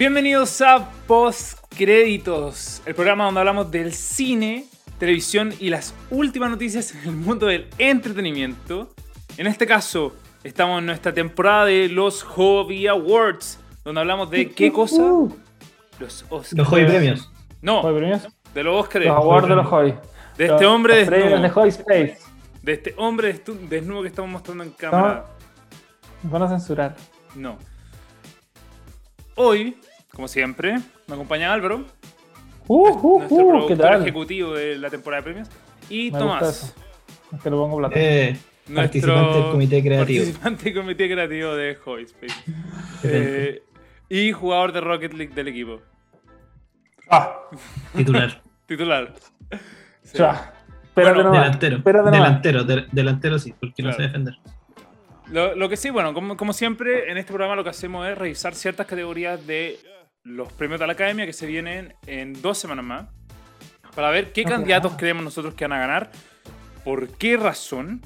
Bienvenidos a Postcréditos, el programa donde hablamos del cine, televisión y las últimas noticias en el mundo del entretenimiento. En este caso, estamos en nuestra temporada de los Hobby Awards, donde hablamos de qué cosa? Los Oscars. Los Hobby Premios. No, ¿Hobby premios? de los Oscars. Los awards de los hobby. De este hombre Los premios desnudo. de Hobby Space. De este hombre desnudo que estamos mostrando en cámara. Nos van a censurar. No. Hoy, como siempre, me acompaña Álvaro, Uh, uh, nuestro uh, ¿qué productor tal? ejecutivo de la temporada de premios, y Me Tomás. Es que lo pongo plata. Eh, nuestro participante del comité creativo. participante del comité creativo de Hobby Space. Eh, y jugador de Rocket League del equipo. Ah, Titular. Titular. Sí. ya. Bueno, nomás. delantero. Nomás. delantero, de- delantero sí, porque no Claro. sé defender. Lo, lo que sí, bueno, como, como siempre, en este programa lo que hacemos es revisar ciertas categorías de los premios de la academia que se vienen en dos semanas más. Para ver qué Ok. candidatos creemos nosotros que van a ganar, por qué razón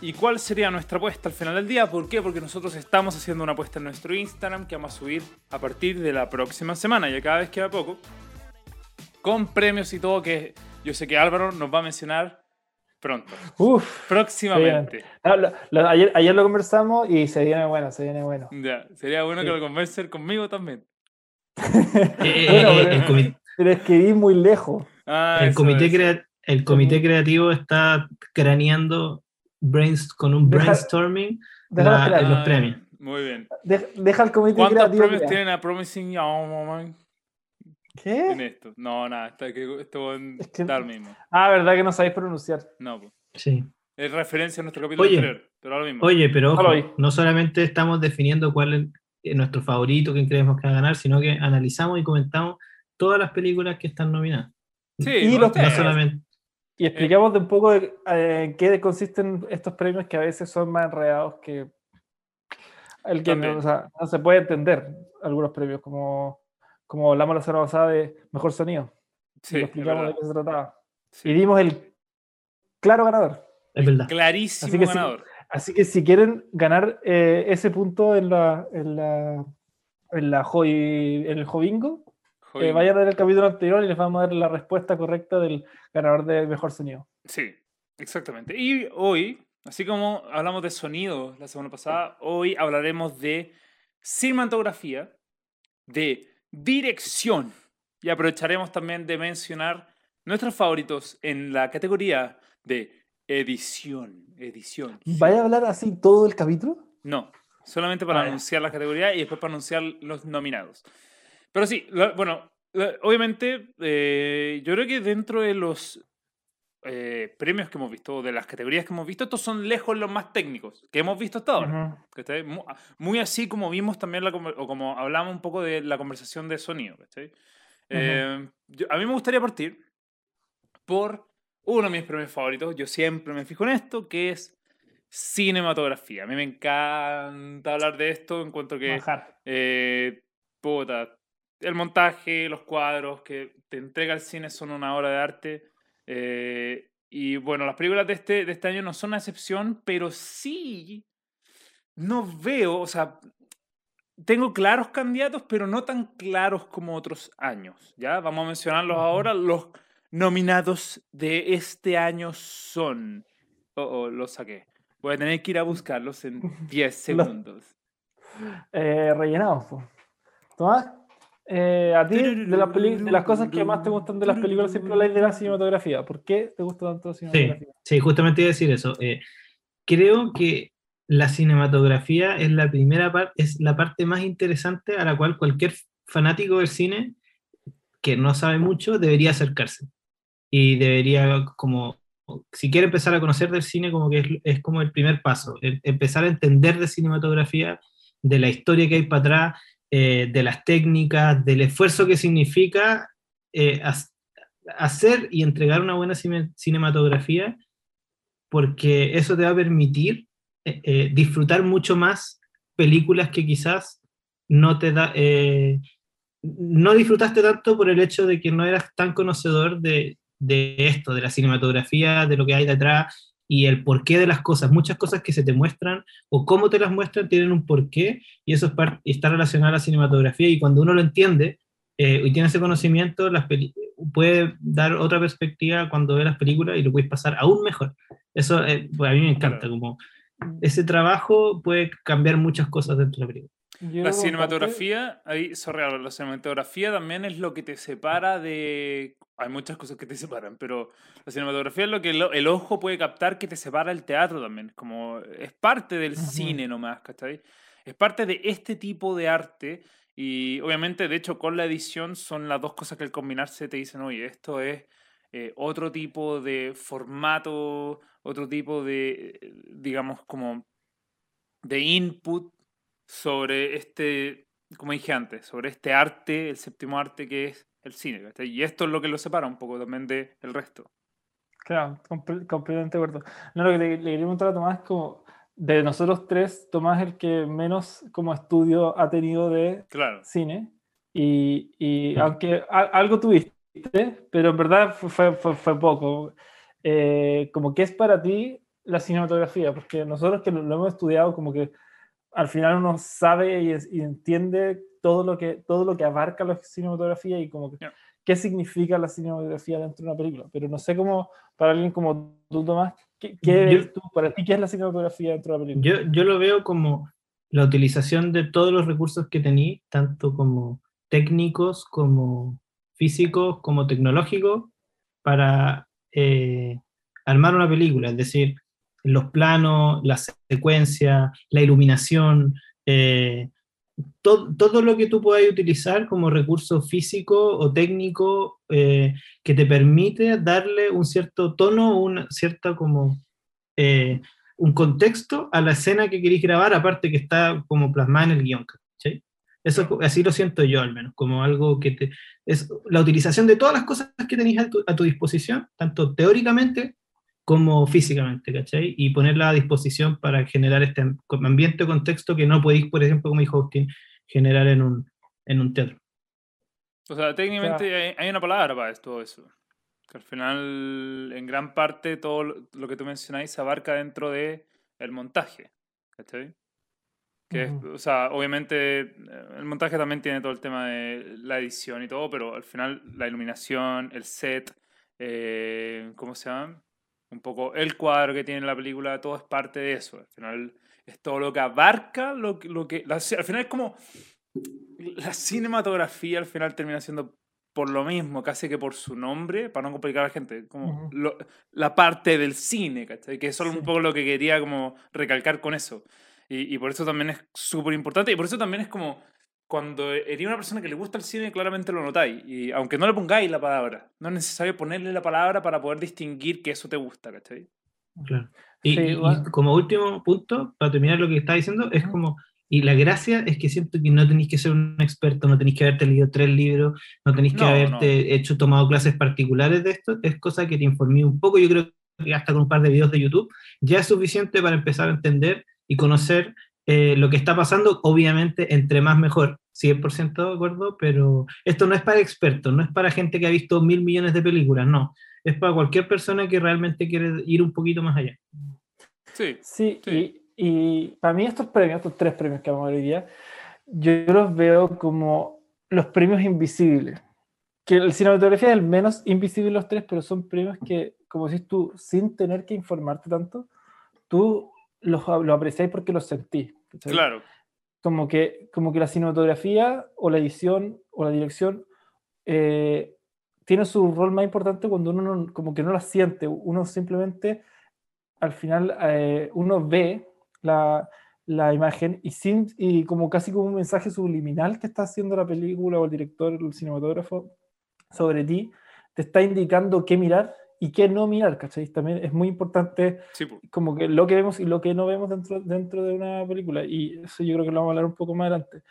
y cuál sería nuestra apuesta al final del día. ¿Por qué? Porque nosotros estamos haciendo una apuesta en nuestro Instagram que vamos a subir a partir de la próxima semana, ya cada vez queda poco, con premios y todo que yo sé que Álvaro nos va a mencionar pronto, Uf. próximamente. Ah, lo- lo- ayer, ayer lo conversamos y se viene bueno, se viene bueno. Ya, sería bueno que Sí. lo conversen conmigo también. Eh, Bueno, eh, pero- el, comi- Pero es que vi muy lejos. Ah, el comité crea- el comité creativo está craneando brains- con un Deja- brainstorming Déjalo La- los Ah, premios. Muy bien. Deja, deja el comité ¿Cuántos creativo. premios que- tienen a Promising Young Woman en ¿Qué? esto? No, nada, está que esto en Es que- tal mismo. Ah, verdad que no sabéis pronunciar. No, pues. Sí. Es referencia a nuestro capítulo Oye. anterior, pero ahora mismo. Oye, pero ojo, no solamente estamos definiendo cuál es nuestro favorito, quién creemos que va a ganar, sino que analizamos y comentamos todas las películas que están nominadas. sí, y no los. No solamente. Y explicamos de un poco de, eh, en qué consisten estos premios que a veces son más enredados que el que no, o sea, no se puede entender algunos premios, como, como hablamos la semana pasada de mejor sonido. Sí, y explicamos de qué se trataba. Sí. Y dimos el claro ganador. Es verdad. Clarísimo Así que sí. ganador. Así que si quieren ganar eh, ese punto en la en la en la hobby- en el eh, Joder. vayan a ver el capítulo anterior y les vamos a dar la respuesta correcta del ganador de mejor sonido. Sí, exactamente. Y hoy, así como hablamos de sonido la semana pasada, hoy hablaremos de cinematografía, de dirección y aprovecharemos también de mencionar nuestros favoritos en la categoría de edición. Edición. ¿Vaya a hablar así todo el capítulo? No, solamente para Ah, anunciar la categoría y después para anunciar los nominados. Pero sí, lo- bueno, lo- obviamente, eh, yo creo que dentro de los eh, premios que hemos visto, de las categorías que hemos visto, estos son lejos los más técnicos que hemos visto hasta ahora. Ujú. ¿cachai? Mu- Muy, así como vimos también, la, o como hablamos un poco de la conversación de sonido. ¿cachai? Eh, yo- a mí me gustaría partir por uno de mis premios favoritos. Yo siempre me fijo en esto, que es cinematografía. A mí me encanta hablar de esto. Encuentro que eh, puta, el montaje, los cuadros que te entrega el cine son una obra de arte. eh, y bueno, las películas de este, de este año no son una excepción, pero sí no veo, o sea, tengo claros candidatos, pero no tan claros como otros años. ¿ya? Vamos a mencionarlos ahora. Los nominados de este año son... Oh, oh, los saqué. Voy a tener que ir a buscarlos en 10 segundos. Eh, rellenamos. po. Tomás, eh, a ti, de, las peli- de las cosas que más te gustan de las películas, siempre habláis de la cinematografía. ¿Por qué te gusta tanto la Sí, cinematografía? sí, justamente iba a decir eso. Eh, creo que la cinematografía es la primera parte, es la parte más interesante a la cual cualquier fanático del cine que no sabe mucho debería acercarse. Y debería como, si quiere empezar a conocer del cine, como que es, como el primer paso, el- empezar a entender de cinematografía, de la historia que hay para atrás, eh, de las técnicas, del esfuerzo que significa eh, hacer y entregar una buena cine- cinematografía, porque eso te va a permitir eh, disfrutar mucho más películas que quizás no te da, no disfrutaste tanto por el hecho de que no eras tan conocedor de, de esto, de la cinematografía, de lo que hay detrás, y el porqué de las cosas. Muchas cosas que se te muestran o cómo te las muestran tienen un porqué y eso es está relacionado a la cinematografía y cuando uno lo entiende eh, y tiene ese conocimiento, las puede dar otra perspectiva cuando ve las películas y lo puedes pasar aún mejor. Eso eh, pues, a mí me encanta, como ese trabajo puede cambiar muchas cosas dentro de la película. La cinematografía, ahí, sorry, la cinematografía también es lo que te separa de hay muchas cosas que te separan, pero la cinematografía es lo que el, ojo puede captar que te separa el teatro también. Como es parte del cine nomás, ¿cachai? Es parte de este tipo de arte y obviamente, de hecho, con la edición son las dos cosas que al combinarse te dicen, oye, esto es eh, otro tipo de formato, otro tipo de, digamos, como de input sobre este, como dije antes, sobre este arte, el séptimo arte que es el cine. Y esto es lo que lo separa un poco también del resto. Claro, completamente de acuerdo. No, lo que le, quería preguntar a Tomás es como, de nosotros tres, Tomás es el que menos como estudio ha tenido de cine. Y, y aunque algo tuviste, pero en verdad fue, fue, fue poco. Eh, como que es para ti la cinematografía, porque nosotros que lo, hemos estudiado, como que al final uno sabe y, y entiende todo lo que, todo lo que abarca la cinematografía y como que, qué significa la cinematografía dentro de una película. Pero no sé cómo, para alguien como tú, Tomás, ¿qué, qué tú, para ti qué es la cinematografía dentro de la película? Yo, yo lo veo como la utilización de todos los recursos que tení, tanto como técnicos, como físicos, como tecnológicos, para eh, armar una película, es decir, los planos, la secuencia, la iluminación, eh, todo, lo que tú puedas utilizar como recurso físico o técnico eh, que te permite darle un cierto tono, una cierta como eh, un contexto a la escena que queréis grabar, aparte que está como plasmada en el guion. Eso así lo siento yo al menos, como algo que te, es la utilización de todas las cosas que tenéis a tu, a tu disposición, tanto teóricamente como físicamente, ¿cachai? Y ponerla a disposición para generar este ambiente o contexto que no podéis, por ejemplo, como dijo Austin, generar en un, en un teatro. O sea, técnicamente hay, una palabra para esto, eso. Que al final, en gran parte, todo lo que tú mencionáis se abarca dentro de el montaje, ¿cachai? Que o sea, obviamente el montaje también tiene todo el tema de la edición y todo, pero al final la iluminación, el set, eh, ¿cómo se llama? Un poco el cuadro que tiene la película, todo es parte de eso. Al final es todo lo que abarca, lo, lo que... al final es como... La cinematografía al final termina siendo por lo mismo, casi que por su nombre, para no complicar a la gente, como la parte del cine, ¿cachai? Que es un poco lo que quería como recalcar con eso. Y, y por eso también es súper importante y por eso también es como cuando eres una persona que le gusta el cine, claramente lo notáis. Y aunque no le pongáis la palabra, no es necesario ponerle la palabra para poder distinguir que eso te gusta, ¿cachai? Claro. Y, como último punto, para terminar lo que está diciendo, es como, y la gracia es que siento que no tenéis que ser un experto, no tenéis que haberte leído tres libros, no tenéis que haberte hecho, tomado clases particulares de esto, es cosa que te informé un poco, yo creo que hasta con un par de videos de YouTube, ya es suficiente para empezar a entender y conocer eh, lo que está pasando, obviamente, entre más mejor, 100% de acuerdo, pero esto no es para expertos, no es para gente que ha visto mil millones de películas, no, es para cualquier persona que realmente quiere ir un poquito más allá. Sí, sí, Y, y, para mí estos premios, estos tres premios que vamos a ver hoy día, yo los veo como los premios invisibles, que el cinematografía es el menos invisible de los tres, pero son premios que, como decís tú, sin tener que informarte tanto, tú los, lo apreciáis porque los sentís. Claro. Como que, como que la cinematografía o la edición o la dirección eh, tiene su rol más importante cuando uno no, como que no la siente, uno simplemente al final eh, uno ve la, la, imagen y, sin, y como casi como un mensaje subliminal que está haciendo la película o el director, el cinematógrafo sobre ti, te está indicando qué mirar y qué no mirar, ¿cachai? También es muy importante como que lo que vemos y lo que no vemos dentro, dentro de una película. Y eso yo creo que lo vamos a hablar un poco más adelante.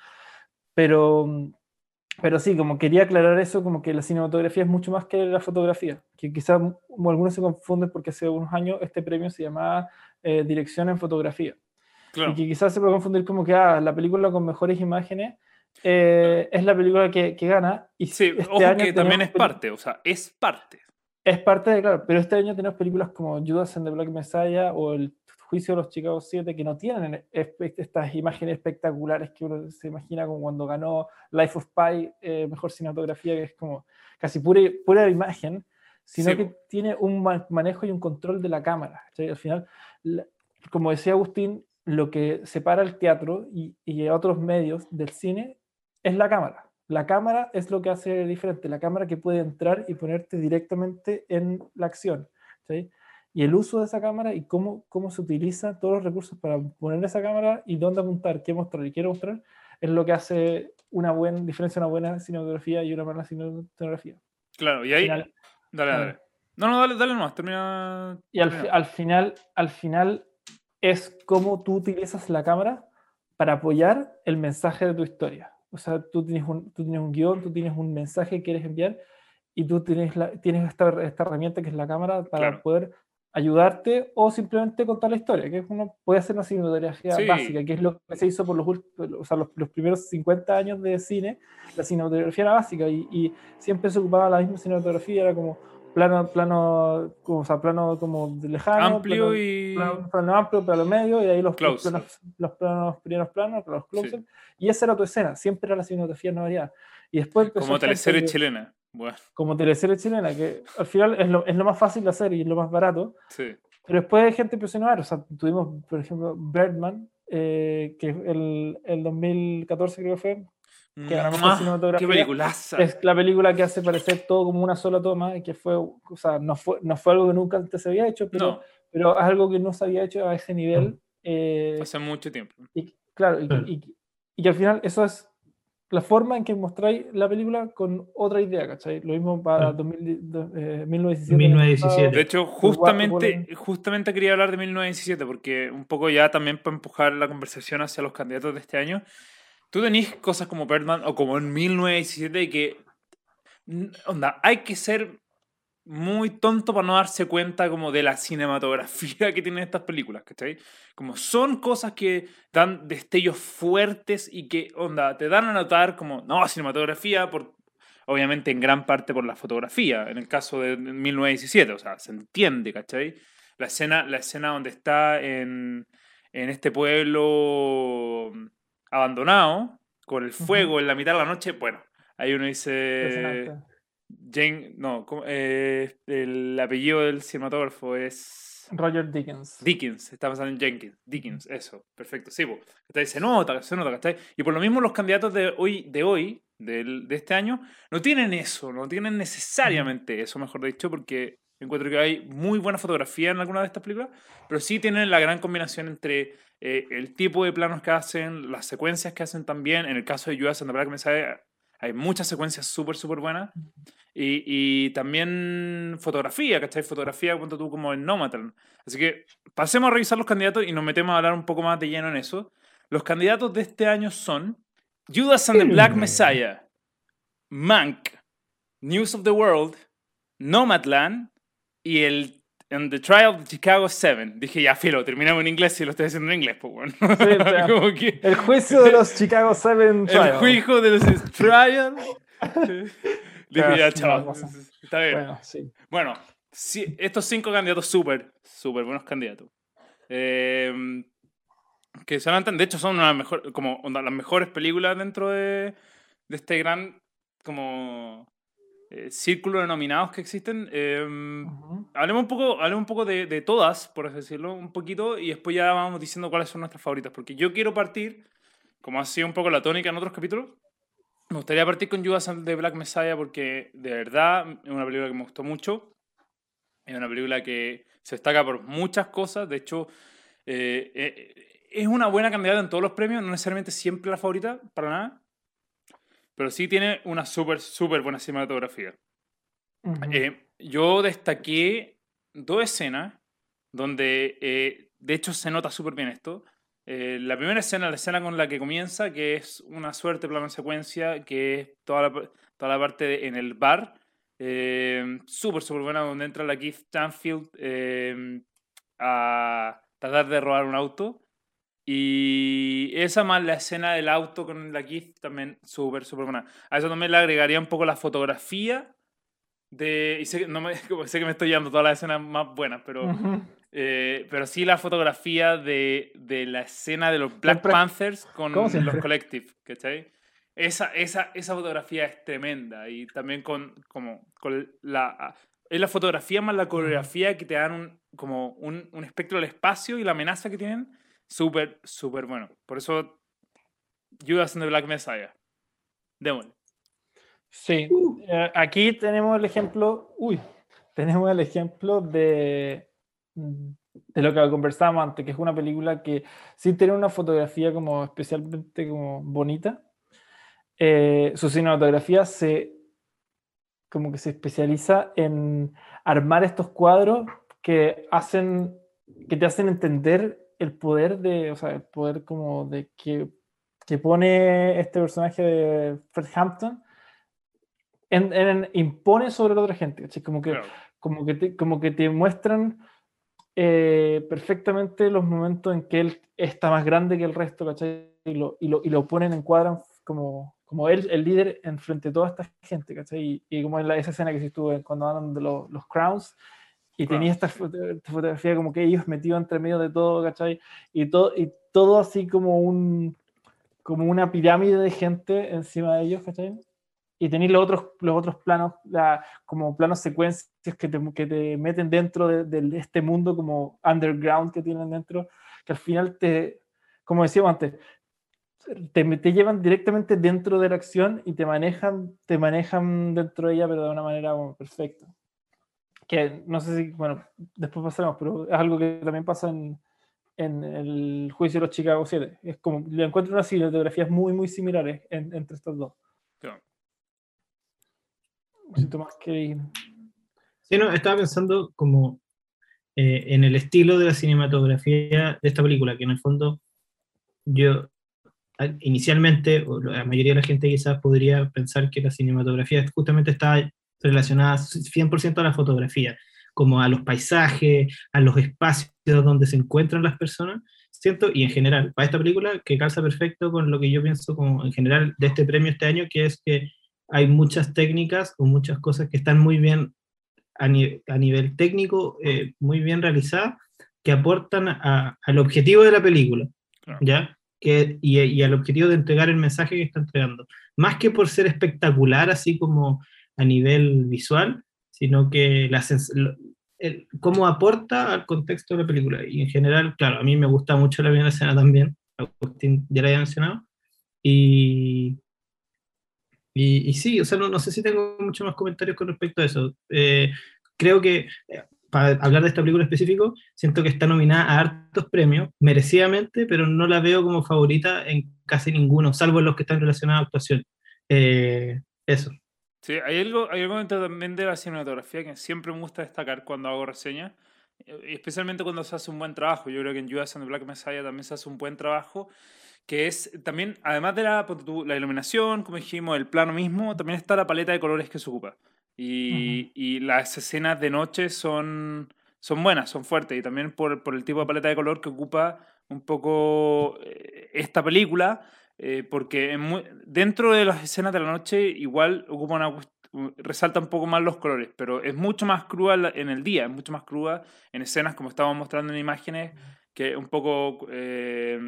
Pero, pero sí, como quería aclarar eso, como que la cinematografía es mucho más que la fotografía. Que quizás algunos se confunden porque hace unos años este premio se llamaba eh, Dirección en Fotografía. Y que quizás se puede confundir como que ah, la película con mejores imágenes eh, es la película que, que gana. Y sí, este ojo que también es parte, o sea, es parte Es parte de, claro, pero este año tenemos películas como Judas and the Black Messiah o El Juicio de los Chicago 7 que no tienen estas imágenes espectaculares que uno se imagina como cuando ganó Life of Pi, eh, mejor cinematografía, que es como casi pura, pura imagen, sino Sí, que tiene un ma- manejo y un control de la cámara. Al final, la- como decía Agustín, lo que separa el teatro y, y otros medios del cine es la cámara. La cámara es lo que hace diferente, la cámara que puede entrar y ponerte directamente en la acción. ¿sí? Y el uso de esa cámara y cómo, cómo se utilizan todos los recursos para poner esa cámara y dónde apuntar, qué mostrar y qué no mostrar, es lo que hace una buena diferencia una buena cinematografía y una mala cinematografía. Claro, y ahí. final- dale, dale. No, no, dale, dale nomás, termina. Y al, termina. fi- al final, al final es cómo tú utilizas la cámara para apoyar el mensaje de tu historia. O sea, tú tienes un, tú tienes un guion, tú tienes un mensaje que quieres enviar y tú tienes, la, tienes esta, esta herramienta que es la cámara para Claro. poder ayudarte o simplemente contar la historia, que uno puede hacer una cinematografía Sí. básica, que es lo que se hizo por los, o sea, los, los primeros 50 años de cine, la cinematografía era básica y, y siempre se ocupaba la misma cinematografía, era como plano, plano, como, o sea, plano como lejano, Amplio plano, y. plano, plano amplio, plano medio, y ahí los, los planos, los planos, primeros planos, los close Sí. y esa era tu escena, siempre era la cinematografía no variada. Y después Como teleserie que- chilena. Bueno, como teleserie chilena, que al final es lo, es lo más fácil de hacer y es lo más barato, sí. pero después hay gente empezó a innovar. O sea, tuvimos, por ejemplo, Birdman, eh, que el, el 2014 creo que fue, que era la mejor cinematografía. ¡Qué peliculaza! es la película que hace parecer todo como una sola toma y que fue, o sea, no fue, no fue algo que nunca antes se había hecho, pero, No, pero es algo que no se había hecho a ese nivel. eh, hace mucho tiempo. y, claro, y, y- y que al final eso es la forma en que mostráis la película con otra idea, ¿cachai? Lo mismo para Claro. 2000 do- eh, 1917. 1917. De hecho, justamente, justamente quería hablar de 1917, porque un poco ya también para empujar la conversación hacia los candidatos de este año, tú tenés cosas como Birdman o como en 1917 y que, onda, hay que ser muy tonto para no darse cuenta como de la cinematografía que tienen estas películas, ¿cachai? Como son cosas que dan destellos fuertes y que, onda, te dan a notar como, no, cinematografía, por, obviamente en gran parte por la fotografía, en el caso de 1917, o sea, se entiende, ¿cachai? La escena, la escena donde está en, en este pueblo abandonado, con el fuego en la mitad de la noche, bueno, ahí uno dice... Jane, no. Eh, el apellido del cinematógrafo es Roger Dickens. Dickens, está pensando en Jenkins, Dickens, eso, perfecto, sí. ¿cachai? se nota, se nota, ¿cachai? Y por lo mismo los candidatos de hoy, de hoy, del- de este año, no tienen eso, no tienen necesariamente eso, mejor dicho, porque encuentro que hay muy buena fotografía en alguna de estas películas, pero sí tienen la gran combinación entre eh, el tipo de planos que hacen, las secuencias que hacen también, en el caso de Judas and the Black Messiah, hay muchas secuencias súper, súper buenas. Y, y también fotografía, ¿cachai? Fotografía, cuando tú como en Nomadland. Así que pasemos a revisar los candidatos y nos metemos a hablar un poco más de lleno en eso. Los candidatos de este año son Judas and the Black. Messiah, Mank, News of the World, Nomadland y el and the Trial of Chicago 7. Dije, ya, filo, terminamos en inglés y lo estoy haciendo en inglés, pues bueno. o sea, Como que El juicio de los Chicago Seven el Trial. juicio de los Trial. Dije, ya. Está bien. Bueno, sí. Bueno, sí, estos cinco candidatos súper, súper buenos candidatos. Eh, que se de hecho, son una mejor, como onda, las mejores películas dentro de, de este gran como eh, círculo de nominados que existen. Eh, hablemos un poco, hablemos un poco de, de todas, por así decirlo, un poquito, y después ya vamos diciendo cuáles son nuestras favoritas. Porque yo quiero partir, como ha sido un poco la tónica en otros capítulos, me gustaría partir con Judas the Black Messiah porque de verdad es una película que me gustó mucho. Es una película que se destaca por muchas cosas. De hecho, eh, eh, es una buena candidata en todos los premios, no necesariamente siempre la favorita, para nada. Pero sí tiene una súper, súper buena cinematografía. Eh, yo destaqué dos escenas donde, eh, de hecho, se nota súper bien esto. Eh, la primera escena, la escena con la que comienza, que es una suerte plano secuencia, que es toda la, toda la parte de- en el bar. Eh, súper, súper buena, donde entra la Keith Stanfield eh, a tratar de robar un auto. Y esa más la escena del auto con la Keith también súper, súper buena. A eso también le agregaría un poco la fotografía de, y sé, que- no me, sé que me estoy llevando todas las escenas más buenas, pero, eh, pero sí la fotografía de, de la escena de los Black Panthers con los. Collective, ¿cachai? Esa, esa, esa fotografía es tremenda y también con, como, con la... Es la fotografía más la coreografía que te dan un, como un, un espectro del espacio y la amenaza que tienen, súper, súper bueno. Por eso, Judas and the Black Messiah. Démosle. Sí, eh, aquí tenemos el ejemplo, uy, tenemos el ejemplo de, de lo que conversábamos antes, que es una película que sin tener una fotografía como especialmente como bonita, eh, su cinematografía se como que se especializa en armar estos cuadros que hacen que te hacen entender el poder de, o sea, el poder como de que, que pone este personaje de Fred Hampton en, en- impone sobre la otra gente, ¿cachai? Como que, Claro. como que te, como que te muestran eh, perfectamente los momentos en que él está más grande que el resto, ¿cachai? Y lo, y lo, y lo ponen, encuadran como, como él, el líder, en frente de toda esta gente, ¿cachai? Y, y como en la, esa escena que sí estuvo cuando hablan de los, los Crowns, y Claro. tenía esta, foto- esta fotografía como que ellos metidos entre medio de todo, ¿cachai? Y, todo y todo así como un como una pirámide de gente encima de ellos, ¿cachai? Y tenéis los otros, los otros planos, la- como planos secuencias que te, que te meten dentro de, de este mundo como underground que tienen dentro, que al final te, como decíamos antes, te, te llevan directamente dentro de la acción y te manejan, te manejan dentro de ella, pero de una manera como perfecta. Que no sé si, bueno, después pasaremos, pero es algo que también pasa en, en el juicio de los Chicago 7. Es como, le encuentro unas cinematografías muy, muy similares en- entre estas dos. Claro. Si Tomás quiere Sí, no, estaba pensando como eh, en el estilo de la cinematografía de esta película, que en el fondo yo inicialmente, o la mayoría de la gente quizás podría pensar que la cinematografía justamente está relacionada 100% a la fotografía, como a los paisajes, a los espacios donde se encuentran las personas, siento, y en general, para esta película, que calza perfecto con lo que yo pienso como en general de este premio este año, que es que hay muchas técnicas o muchas cosas que están muy bien a, ni- a nivel técnico, eh, muy bien realizadas, que aportan a- al objetivo de la película, Claro. ¿ya? Que, y, y al objetivo de entregar el mensaje que está entregando. Más que por ser espectacular, así como a nivel visual, sino que la el- cómo aporta al contexto de la película. Y en general, claro, a mí me gusta mucho la primera escena también, Agustín ya la había mencionado, y, y, y sí, o sea, no, no sé si tengo muchos más comentarios con respecto a eso. Eh, creo que, eh, para hablar de esta película específico, siento que está nominada a hartos premios, merecidamente, pero no la veo como favorita en casi ninguno, salvo en los que están relacionados a actuación. Eh, eso. Sí, hay algo, hay algo dentro también de la cinematografía que siempre me gusta destacar cuando hago reseñas, especialmente cuando se hace un buen trabajo. Yo creo que en Judas and the Black Messiah también se hace un buen trabajo, que es también, además de la, la iluminación, como dijimos, el plano mismo, también está la paleta de colores que se ocupa. Y, y las escenas de noche son, son buenas, son fuertes, y también por, por el tipo de paleta de color que ocupa un poco eh, esta película, eh, porque en mu- dentro de las escenas de la noche igual ocupa una, resalta un poco más los colores, pero es mucho más cruda en el día, es mucho más cruda en escenas como estábamos mostrando en imágenes, que un poco eh,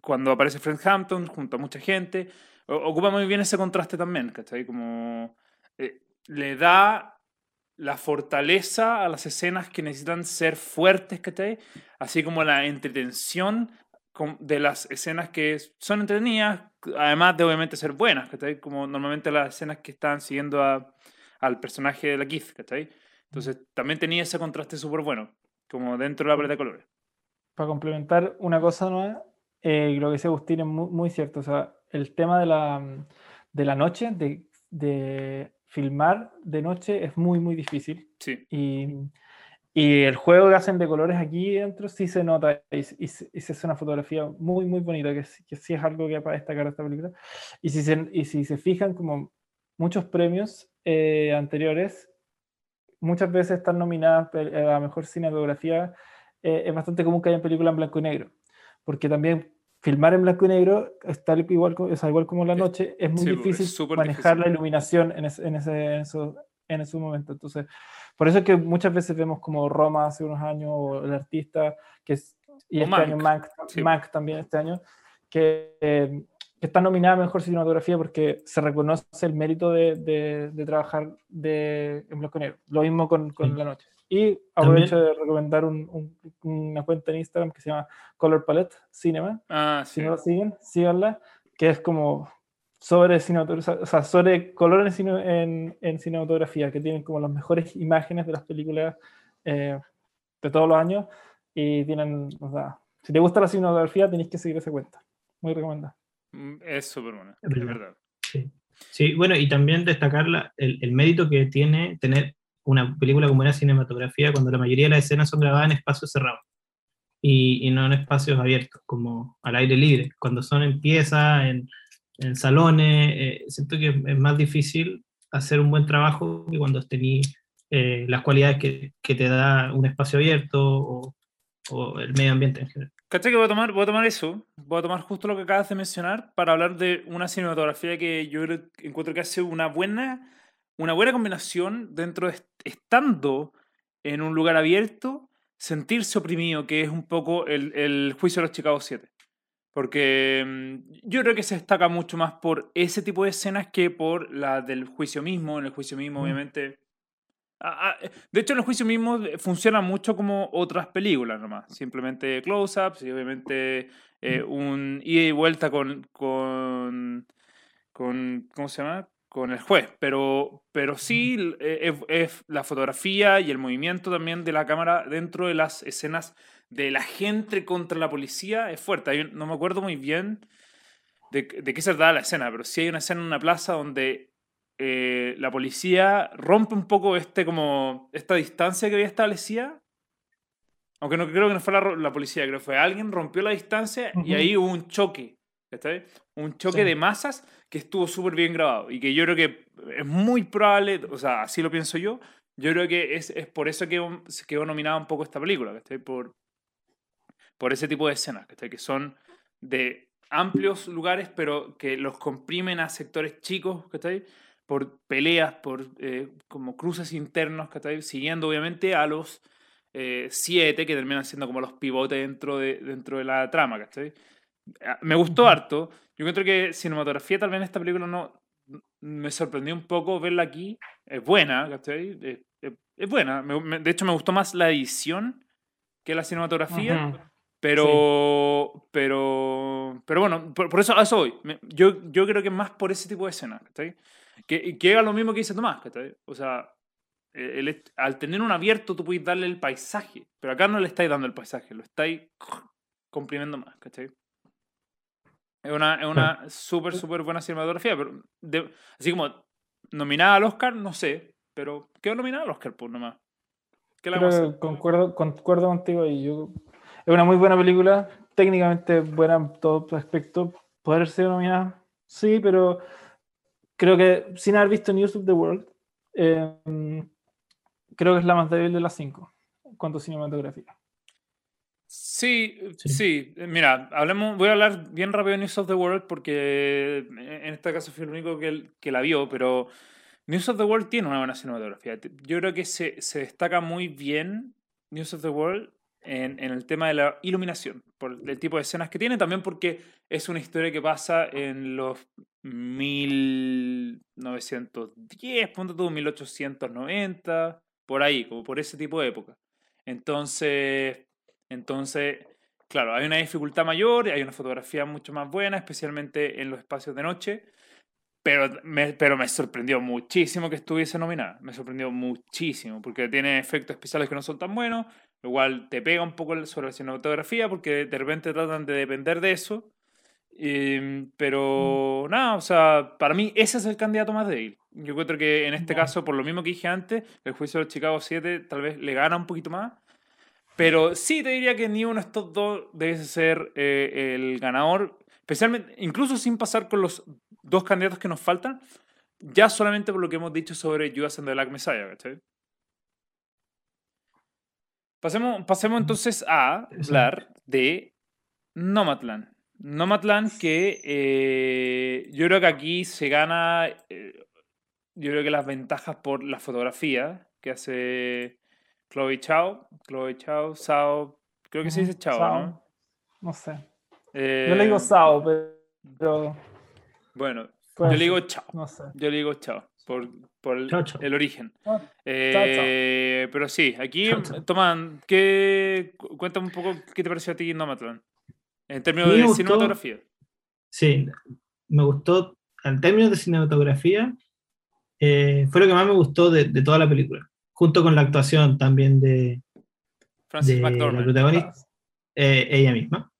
cuando aparece Fred Hampton junto a mucha gente, ocupa muy bien ese contraste también, ¿cachai? Como eh, le da la fortaleza a las escenas que necesitan ser fuertes, ¿cachai? Así como la entretención de las escenas que son entretenidas, además de obviamente ser buenas, ¿cachai? Como normalmente las escenas que están siguiendo a- al personaje de la Keith, ¿cachai? Entonces también tenía ese contraste súper bueno, como dentro de la paleta de colores. para complementar una cosa nueva, eh, lo que dice Agustín es muy, muy cierto. O sea, el tema de la, de la noche, de, de filmar de noche, es muy, muy difícil. Sí, Y, y el juego que hacen de colores aquí dentro sí se nota y, y se y se hace una fotografía muy, muy bonita, que, sí- que sí es algo que para destacar de esta película. Y si se, y si se fijan, como muchos premios eh, anteriores, muchas veces están nominadas pe- a mejor cinematografía. eh, es bastante común que haya películas en blanco y negro, porque también filmar en blanco y negro, es tal igual, o sea, igual como la Es- noche, es muy sí, es difícil manejar difícil. la iluminación en, ese- en, ese- en esos, en su momento. Entonces, por eso es que muchas veces vemos como Roma hace unos años, o El Artista, que es, y O este año Mank, sí. También este año, que, eh, que está nominada a Mejor Cinematografía porque se reconoce el mérito de, de- de trabajar de, en blanco y negro. Lo mismo con, con Sí. La Noche. Y aprovecho de recomendar un- un- una cuenta en Instagram que se llama Color Palette Cinema. Ah, Si sí. no la siguen, síganla, que es como sobre o sea, sobre color en, en, en cinematografía, que tienen como las mejores imágenes de las películas eh, de todos los años y tienen, o sea, si te gusta la cinematografía tenéis que seguir esa cuenta. Muy recomendada. Mm, Es súper buena, Es es verdad. verdad. Sí. Sí, bueno, y también destacar la- el, el mérito que tiene tener una película como una cinematografía cuando la mayoría de las escenas son grabadas en espacios cerrados y, y no en espacios abiertos, como al aire libre. Cuando son en piezas, en, en salones, eh, siento que es más difícil hacer un buen trabajo que cuando tenéis eh, las cualidades que, que te da un espacio abierto o, o el medio ambiente en general. ¿Cachai que voy a tomar? Voy a tomar eso. Voy a tomar justo lo que acabas de mencionar para hablar de una cinematografía que yo encuentro que hace una buena, una buena combinación dentro de est- estando en un lugar abierto, sentirse oprimido, que es un poco el, el juicio de los Chicago 7. Porque mm, yo creo que se destaca mucho más por ese tipo de escenas que por la del juicio mismo. En el juicio mismo, Mm. obviamente. Ah, ah, De hecho, en el juicio mismo eh, funciona mucho como otras películas nomás. Simplemente close-ups y obviamente eh, un ida y vuelta con, con, con. ¿Cómo se llama? Con el juez. Pero, pero sí, eh, es, es la fotografía y el movimiento también de la cámara dentro de las escenas de la gente contra la policía es fuerte. Hay no me acuerdo muy bien de, de qué se trata la escena, pero sí hay una escena en una plaza donde eh, la policía rompe un poco este como esta distancia que había establecida. Aunque no creo que no fue la, la policía, creo que fue alguien, rompió la distancia y Ujú. ahí hubo un choque. ¿está bien? Un choque Sí. de masas que estuvo súper bien grabado y que yo creo que es muy probable, o sea, así lo pienso yo, yo creo que es, es por eso que se quedó nominada un poco esta película, ¿cachai? Por, por ese tipo de escenas, ¿cachai? Que son de amplios lugares, pero que los comprimen a sectores chicos, ¿cachai? Por peleas, por eh, como cruces internos, ¿cachai? Siguiendo obviamente a los eh, siete que terminan siendo como los pivotes dentro de, dentro de la trama, ¿cachai? Ah, Me gustó harto. Yo encuentro que cinematografía tal vez en esta película no... Me sorprendió un poco verla aquí. Es buena, ¿cachai? Es, es- es buena. Me- me- de hecho, me gustó más la edición que la cinematografía. Ujú. Pero, pero, pero bueno, por, por eso a eso voy. Yo, yo creo que es más por ese tipo de escenas, ¿cachai? Que, que haga lo mismo que dice Tomás, ¿cachai? O sea, eh, el hecho- al tener un abierto tú puedes darle el paisaje, pero acá no le estáis dando el paisaje, lo estáis comprimiendo más, ¿cachai? Es una, es una súper, súper buena cinematografía, pero de- así como nominada al Oscar, no sé, pero quedó nominada al Oscar, pues nomás. ¿Qué le Creo vamos a hacer? que concuerdo, concuerdo contigo y yo es una muy buena película, técnicamente buena en todo aspecto. Poder ser nominada, sí, pero creo que sin haber visto News of the World, eh, creo que es la más débil de las cinco en cuanto a cinematografía. Sí, Sí. sí, eh, Mira, hablemos, voy a hablar bien rápido de News of the World porque eh, en este caso fui el único que, que la vio, pero News of the World tiene una buena cinematografía. Yo creo que se, se destaca muy bien News of the World en, en el tema de la iluminación, por el tipo de escenas que tiene, también porque es una historia que pasa en los 1910, punto tú, 1890, por ahí, como por ese tipo de época. Entonces, entonces, claro, hay una dificultad mayor, hay una fotografía mucho más buena, especialmente en los espacios de noche. Pero me, pero me sorprendió muchísimo que estuviese nominada. Me sorprendió muchísimo, porque tiene efectos especiales que no son tan buenos. Lo cual te pega un poco sobre la cinematografía, porque de repente tratan de depender de eso. Y, pero nada, o sea, para mí ese es el candidato más débil. Yo encuentro que en este Ya. caso, por lo mismo que dije antes, el juicio de Chicago 7 tal vez le gana un poquito más. Pero sí te diría que ni uno de estos dos debe ser eh, el ganador, especialmente, incluso sin pasar con los dos candidatos que nos faltan, ya solamente por lo que hemos dicho sobre Judas and the Black Messiah, ¿cachai? Pasemos, pasemos entonces a hablar de Nomadland. Nomadland que eh, yo creo que aquí se gana, eh, yo creo que las ventajas por la fotografía que hace Chloe Chao, Chloe Chao, Sao, creo que se dice Chao, Sao. ¿no? No sé. Eh, Yo le digo Sao, pero. Bueno, puede yo le digo Chao, No sé. yo le digo Chao, por, por el, Chao, chao. el origen. Ah, Eh, Pero sí, aquí, Chao, chao. Toman, ¿qué, cu- cuéntame un poco qué te pareció a ti Nomadland, en términos de gustó- cinematografía. Sí, me gustó, en términos de cinematografía, eh, fue lo que más me gustó de, de toda la película, junto con la actuación también de, Francis de la protagonista, eh, ella misma.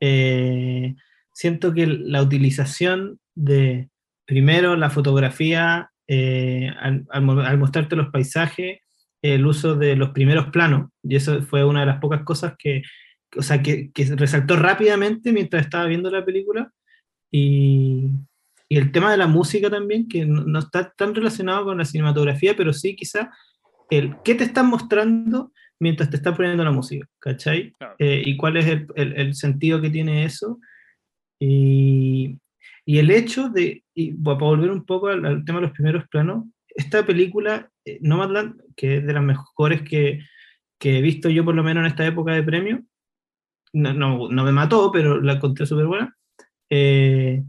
Eh, siento que la utilización de, primero, la fotografía, eh, al, al al mostrarte los paisajes, el uso de los primeros planos, y eso fue una de las pocas cosas que, o sea, que, que resaltó rápidamente mientras estaba viendo la película, y, y el tema de la música también, que no, no está tan relacionado con la cinematografía, pero sí quizá el qué te están mostrando mientras te está poniendo la música, ¿cachai? Claro. Eh, y cuál es el, el- el sentido que tiene eso. Y, y el hecho de, y para volver un poco al, al tema de los primeros planos, esta película, eh, Nomadland, que es de las mejores que, que he visto yo por lo menos en esta época de premio, no, no, no me mató, pero la encontré súper buena, eh,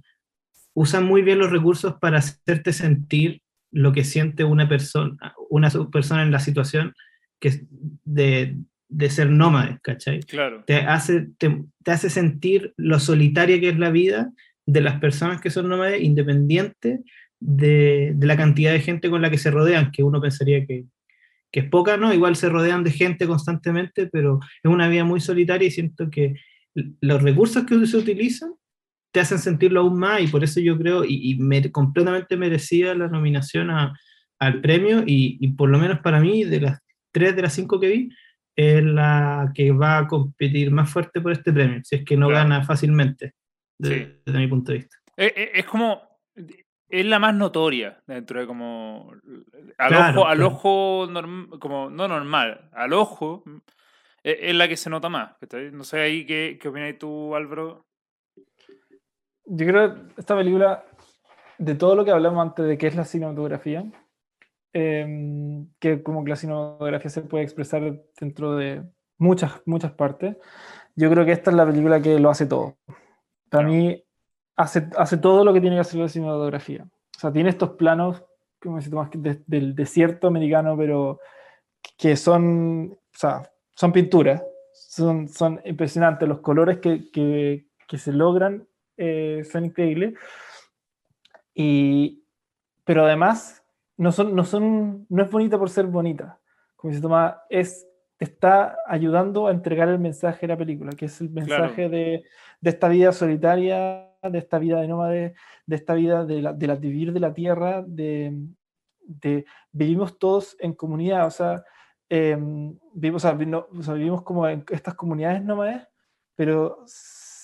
usa muy bien los recursos para hacerte sentir lo que siente una persona, una persona en la situación que es de, de ser nómade, ¿cachai? Claro, te hace, te, te hace sentir lo solitaria que es la vida de las personas que son nómades, independiente de, de la cantidad de gente con la que se rodean, que uno pensaría que, que es poca, ¿no? Igual se rodean de gente constantemente, pero es una vida muy solitaria y siento que los recursos que se utilizan te hacen sentirlo aún más y por eso yo creo, y, y mere- completamente merecía la nominación a- al premio y, y por lo menos para mí, de las tres de las cinco que vi, es la que va a competir más fuerte por este premio, si es que no Claro. gana fácilmente, de- Sí. desde mi punto de vista. es, es- es como, es la más notoria dentro de como, al Claro, ojo, al claro. ojo, norm- como, no normal, al ojo, es, es la que se nota más. No sé ahí qué, qué opinas tú, Álvaro. Yo creo que esta película, de todo lo que hablamos antes de qué es la cinematografía, em, que como que la cinematografía se puede expresar dentro de muchas, muchas partes, yo creo que esta es la película que lo hace todo. Para Claro. mí, hace, hace todo lo que tiene que hacer la cinematografía. O sea, tiene estos planos, como decís Tomás, de- del desierto americano, pero que son, o sea, son pinturas, son, son impresionantes, los colores que, que, que se logran eh, son increíbles. Y, pero además, no, son, no, son, no es bonita por ser bonita. Como dice Tomás, es, te está ayudando a entregar el mensaje de la película, que es el mensaje de, de esta vida solitaria, de esta vida de nómade, de esta vida de, la, de, la, de vivir de la tierra, de, de vivimos todos en comunidad, o sea, eh, vivimos, o sea, no, o sea, vivimos como en estas comunidades nómades, pero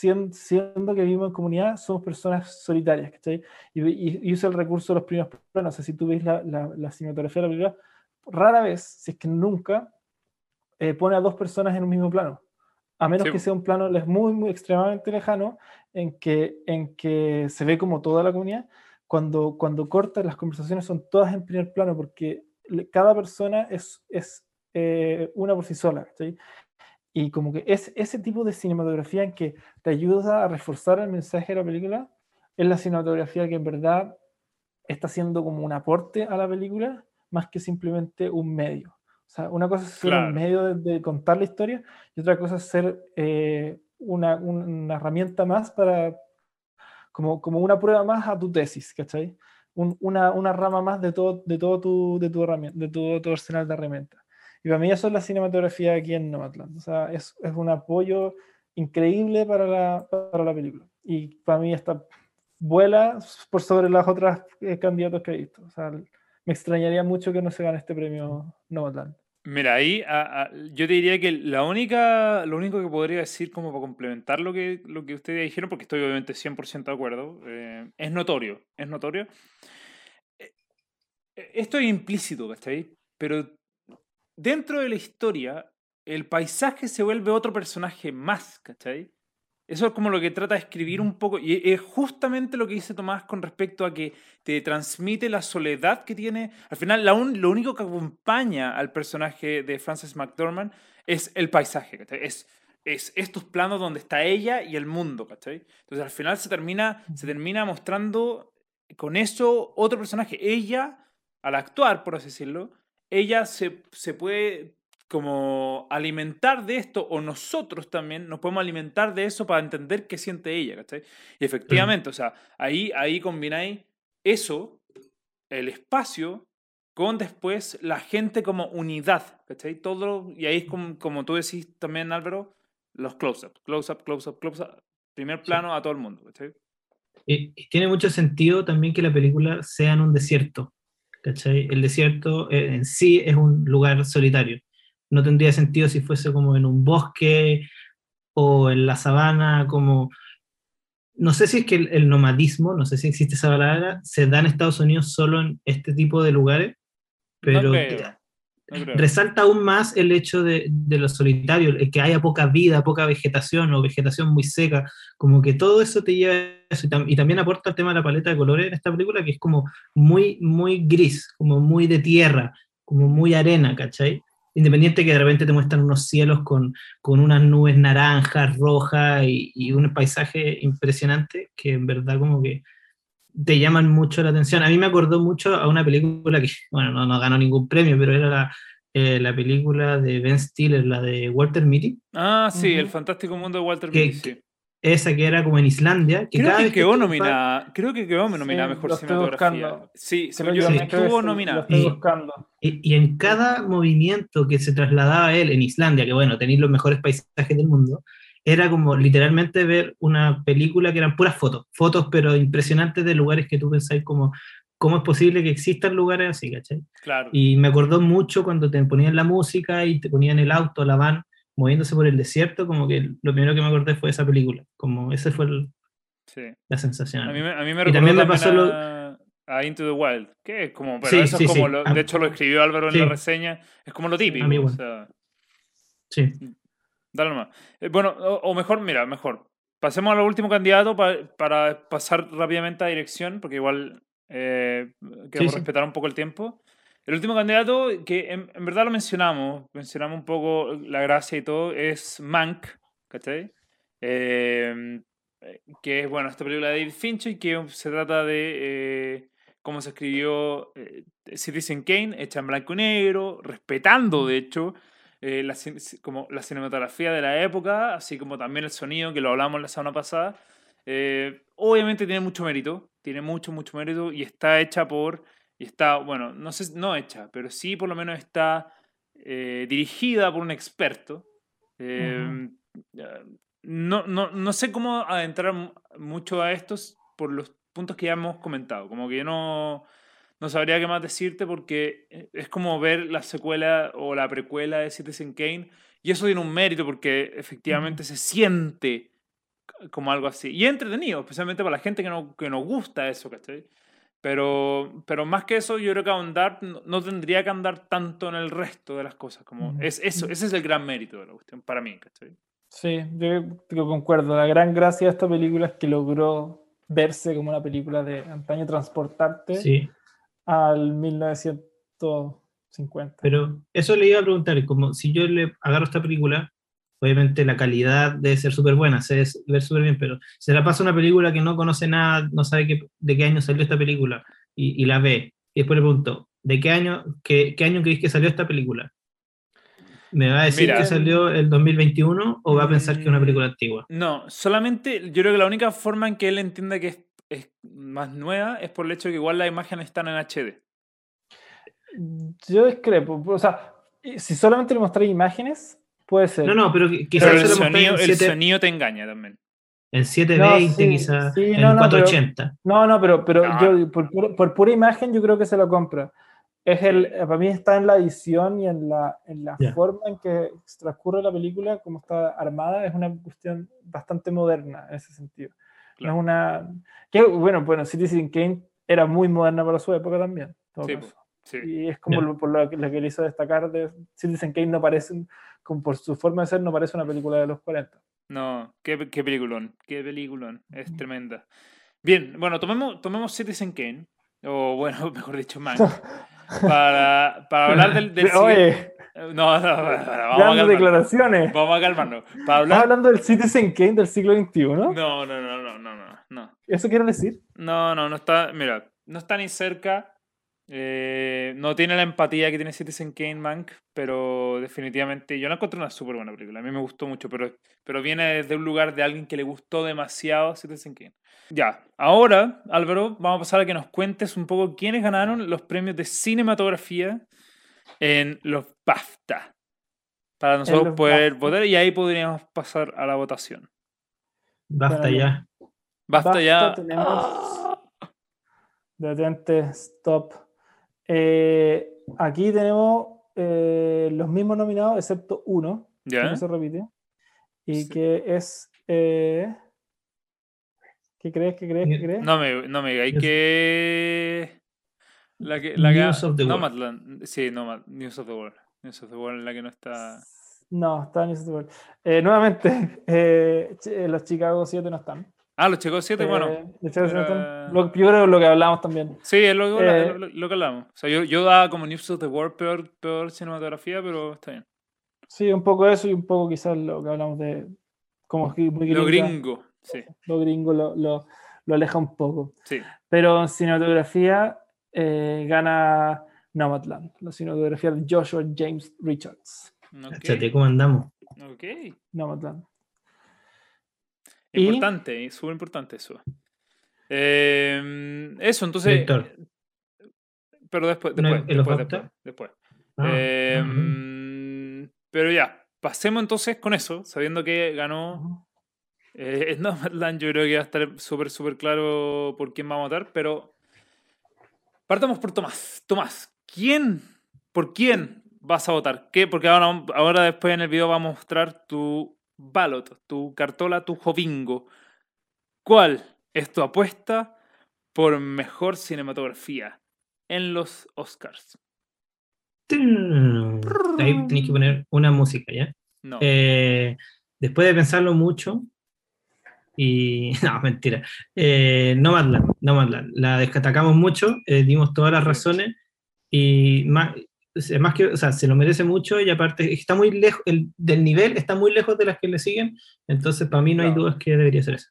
siendo, siendo, que vivimos en comunidad, somos personas solitarias, ¿cachai? Y, y, y usa el recurso de los primeros planos, o sea, si tú ves la, la, la cinematografía de la película, rara vez, si es que nunca, eh, pone a dos personas en un mismo plano, a menos sí. que sea un plano muy, muy extremadamente lejano, en que, en que se ve como toda la comunidad, cuando, cuando cortas las conversaciones son todas en primer plano, porque cada persona es, es eh, una por sí sola, ¿sí? Y como que es ese tipo de cinematografía en que te ayuda a reforzar el mensaje de la película, es la cinematografía que en verdad está haciendo como un aporte a la película, más que simplemente un medio. O sea, una cosa es ser claro. un medio de, de, contar la historia y otra cosa es ser eh, una, una, herramienta más para, como, como una prueba más a tu tesis, ¿cachai? Un, una, una, rama más de todo, de todo, tu, de tu, herramienta, de todo tu arsenal de herramientas. Y para mí eso es la cinematografía aquí en Nomadland. O sea, es, es un apoyo increíble para la, para la película. Y para mí está vuela por sobre las otras eh, candidatos que he visto. O sea, me extrañaría mucho que no se gane este premio Nomadland. Mira, ahí a, a, yo te diría que la única, lo único que podría decir como para complementar lo que, lo que ustedes dijeron, porque estoy obviamente 100% de acuerdo, eh, es notorio, es notorio. Eh, esto es implícito, ¿cachai? Pero dentro de la historia, el paisaje se vuelve otro personaje más, ¿cachai? Eso es como lo que trata de escribir un poco, y es justamente lo que dice Tomás con respecto a que te transmite la soledad que tiene. Al final, la lo único que acompaña al personaje de Frances McDormand es el paisaje, ¿cachai? Es, es estos planos donde está ella y el mundo, ¿cachai? Entonces al final se termina, se termina mostrando con eso otro personaje. Ella, al actuar, por así decirlo, ella se, se puede como alimentar de esto, o nosotros también nos podemos alimentar de eso para entender qué siente ella, ¿cachai? Y efectivamente, o sea, ahí, ahí combináis eso, el espacio, con después la gente como unidad, ¿cachai? Todo, y ahí es como, como tú decís también, Álvaro, los close-ups, close-up, close-up, close-up, primer plano a todo el mundo, ¿cachai? Y, tiene mucho sentido también que la película sea en un desierto, ¿cachai? El desierto eh, en sí es un lugar solitario no tendría sentido si fuese como en un bosque o en la sabana, como... No sé si es que el, nomadismo, no sé si existe esa palabra, se da en Estados Unidos solo en este tipo de lugares, pero resalta aún más el hecho de, de, lo solitario, el que haya poca vida, poca vegetación o vegetación muy seca, como que todo eso te lleva a eso. Y, y, también aporta el tema de la paleta de colores en esta película, que es como muy, muy gris, como muy de tierra, como muy arena, ¿cachai? independiente que de repente te muestran unos cielos con, con unas nubes naranjas, rojas y, un paisaje impresionante que en verdad como que te llaman mucho la atención. A mí me acordó mucho a una película que, bueno, no, no ganó ningún premio, pero era la, eh, la película de Ben Stiller, la de Walter Mitty. Ah, sí, El Fantástico Mundo de Walter Mitty esa que era como en Islandia. Que creo, que quedó nominada, creo que quedó nominada mejor cinematografía. Sí, según yo, estuvo nominada. Y, y, en cada movimiento que se trasladaba él en Islandia, que bueno, tenéis los mejores paisajes del mundo, era como literalmente ver una película que eran puras fotos, fotos pero impresionantes de lugares que tú pensáis como, ¿cómo es posible que existan lugares así, cachai? Claro. Y me acordó mucho cuando te ponían la música y te ponían el auto, la van, moviéndose por el desierto, como que lo primero que me acordé fue esa película, como ese fue la sensación. A mí, a mí me y también me pasó lo... a, Into the Wild, que es como, pero eso es como, lo, de hecho lo escribió Álvaro en la reseña, es como lo típico. O sea, sí. Dale nomás. Eh, bueno, o, mejor, mira, mejor. Pasemos al último candidato para pasar rápidamente a dirección, porque igual eh, queremos respetar un poco el tiempo. El último candidato, que en, verdad lo mencionamos, mencionamos un poco la gracia y todo, es Mank, ¿cachai? Eh, que es, bueno, esta película de David Fincher, que se trata de eh, cómo se escribió eh, Citizen Kane, hecha en blanco y negro, respetando, de hecho, la, como la cinematografía de la época, así como también el sonido, que lo hablamos la semana pasada. obviamente tiene mucho mérito, tiene mucho, mucho mérito y está hecha por y está, bueno, no sé, no hecha, pero sí por lo menos está eh, dirigida por un experto. Em, no, no, no, sé cómo adentrar mucho a estos por los puntos que ya hemos comentado. Como que yo no, no sabría qué más decirte porque eh, es como ver la secuela o la precuela de Citizen Kane y eso tiene un mérito porque efectivamente se siente como algo así. Y es entretenido, especialmente para la gente que, no, que nos gusta eso, ¿cachai? Pero, pero más que eso, yo creo que ahondar no, tendría que andar tanto en el resto de las cosas. Como es eso, ese es el gran mérito de la cuestión, para mí. ¿cachai? Sí, yo concuerdo. La gran gracia de esta película es que logró verse como una película de antaño, transportarte al 1950. Pero eso le iba a preguntar, como si yo le agarro esta película, obviamente la calidad debe ser súper buena, se debe ver súper bien, pero se la pasa una película que no conoce nada, no sabe qué, de qué año salió esta película, y, la ve, y después le pregunto, ¿de qué año, qué, qué año creéis que salió esta película? ¿Me va a decir que salió el 2021 o va a pensar que es una mm, película antigua? No, solamente yo creo que la única forma en que él entienda que es, más nueva es por el hecho de que igual las imágenes están en HD. Yo discrepo, o sea, si solamente le mostré imágenes, Puede ser. No, no, pero quizás el, sonido, el sonido te engaña también. En 720 quizás, en 480. no, no, pero, pero yo por, pura imagen yo creo que se lo compra. Es el, para mí está en la edición y en la, en la forma en que transcurre la película, como está armada, es una cuestión bastante moderna en ese sentido. No es una... Que, bueno, bueno, Citizen Kane era muy moderna para su época también. Sí, Y es como por lo, que le hizo destacar de Citizen Kane no parece por su forma de ser, no parece una película de los 40. No, qué, qué peliculón, qué peliculón, es tremenda. Bien, bueno, tomemos, tomemos Citizen Kane, o bueno, mejor dicho, Mank, para, para hablar del, del Oye, No, no, vamos a grandes calmarnos. declaraciones. Vamos a calmarnos. Para ¿Estás hablar... hablando del Citizen Kane del siglo XXI? No, no, no, no, no, no, no. ¿Eso quiere decir? No, no, no está. Mira, no está ni cerca. eh, no tiene la empatía que tiene Citizen Kane Mank, pero definitivamente yo la encontré una súper buena película. A mí me gustó mucho, pero, pero viene desde un lugar de alguien que le gustó demasiado Citizen Kane. Ya, ahora, Álvaro, vamos a pasar a que nos cuentes un poco quiénes ganaron los premios de cinematografía en los BAFTA. Para nosotros poder BAFTA. votar y ahí podríamos pasar a la votación. Basta Bueno, ya. Basta, Basta, ya. tenemos- Detente, stop. Eh, aquí tenemos eh, los mismos nominados, excepto uno, que ¿Ya? no se repite. Y Sí. que es. eh, ¿Qué crees? ¿Qué crees? ¿Qué crees? No me, no me digáis que. La que. La que News of the World. Nomadland. Sí, Nomad, News of the World. News of the World es la que no está. No, está en ese eh, Nuevamente, eh, ch- los Chicago 7 no están. Ah, los Chicos 7, Eh, bueno. los Chicago 7 no están. Lo- yo creo que lo que hablamos también. Sí, es lo, que- eh, lo, lo que hablamos. O sea, yo, yo daba como News of the World peor, peor cinematografía, pero está bien. Sí, un poco eso y un poco quizás lo que hablamos de. Como que muy Lo gringo. Sí, lo gringo lo, lo- lo aleja un poco. sí. Pero en cinematografía eh, gana Nomadland, la cinematografía de Joshua James Richards. Cáchate Ok. cómo andamos. ok. Nomadland. Y- Importante, súper importante eso. Eh, eso, entonces. Director. Pero después, ¿No después, después, después, después. Ah, Eh, ah, mm. pero ya, pasemos entonces con eso, sabiendo que ganó eh, Nomadland, yo creo que va a estar súper, súper claro por quién va a votar, pero partamos por Tomás. Tomás, ¿quién, por quién vas a votar? ¿Qué? Porque ahora, ahora después en el video va a mostrar tu ballot, tu cartola, tu jovingo. ¿Cuál es tu apuesta por mejor cinematografía en los Oscars? Ahí tenéis que poner una música, ¿ya? No. Eh, después de pensarlo mucho, y no, mentira, eh, Nomadland, Nomadland, la destacamos mucho, eh, dimos todas las razones y más, más que, o sea, se lo merece mucho y aparte está muy lejos, el, del nivel está muy lejos de las que le siguen, entonces para mí no hay Claro. dudas que debería ser eso.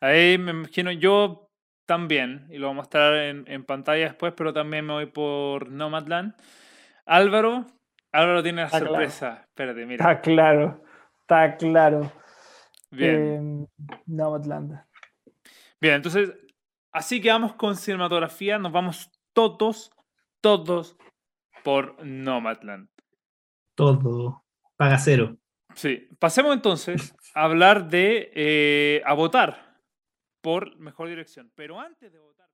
Ahí me imagino yo también, y lo voy a mostrar en, en pantalla después, pero también me voy por Nomadland. Álvaro, Álvaro tiene la Está claro. sorpresa. Espérate, mira. Está claro, está claro. Bien, Eh, Nomadland. bien, entonces, así que vamos con cinematografía, nos vamos todos, todos por Nomadland. Todo, paga cero. Sí, pasemos entonces a hablar de, eh, a votar por mejor dirección. Pero antes de votar...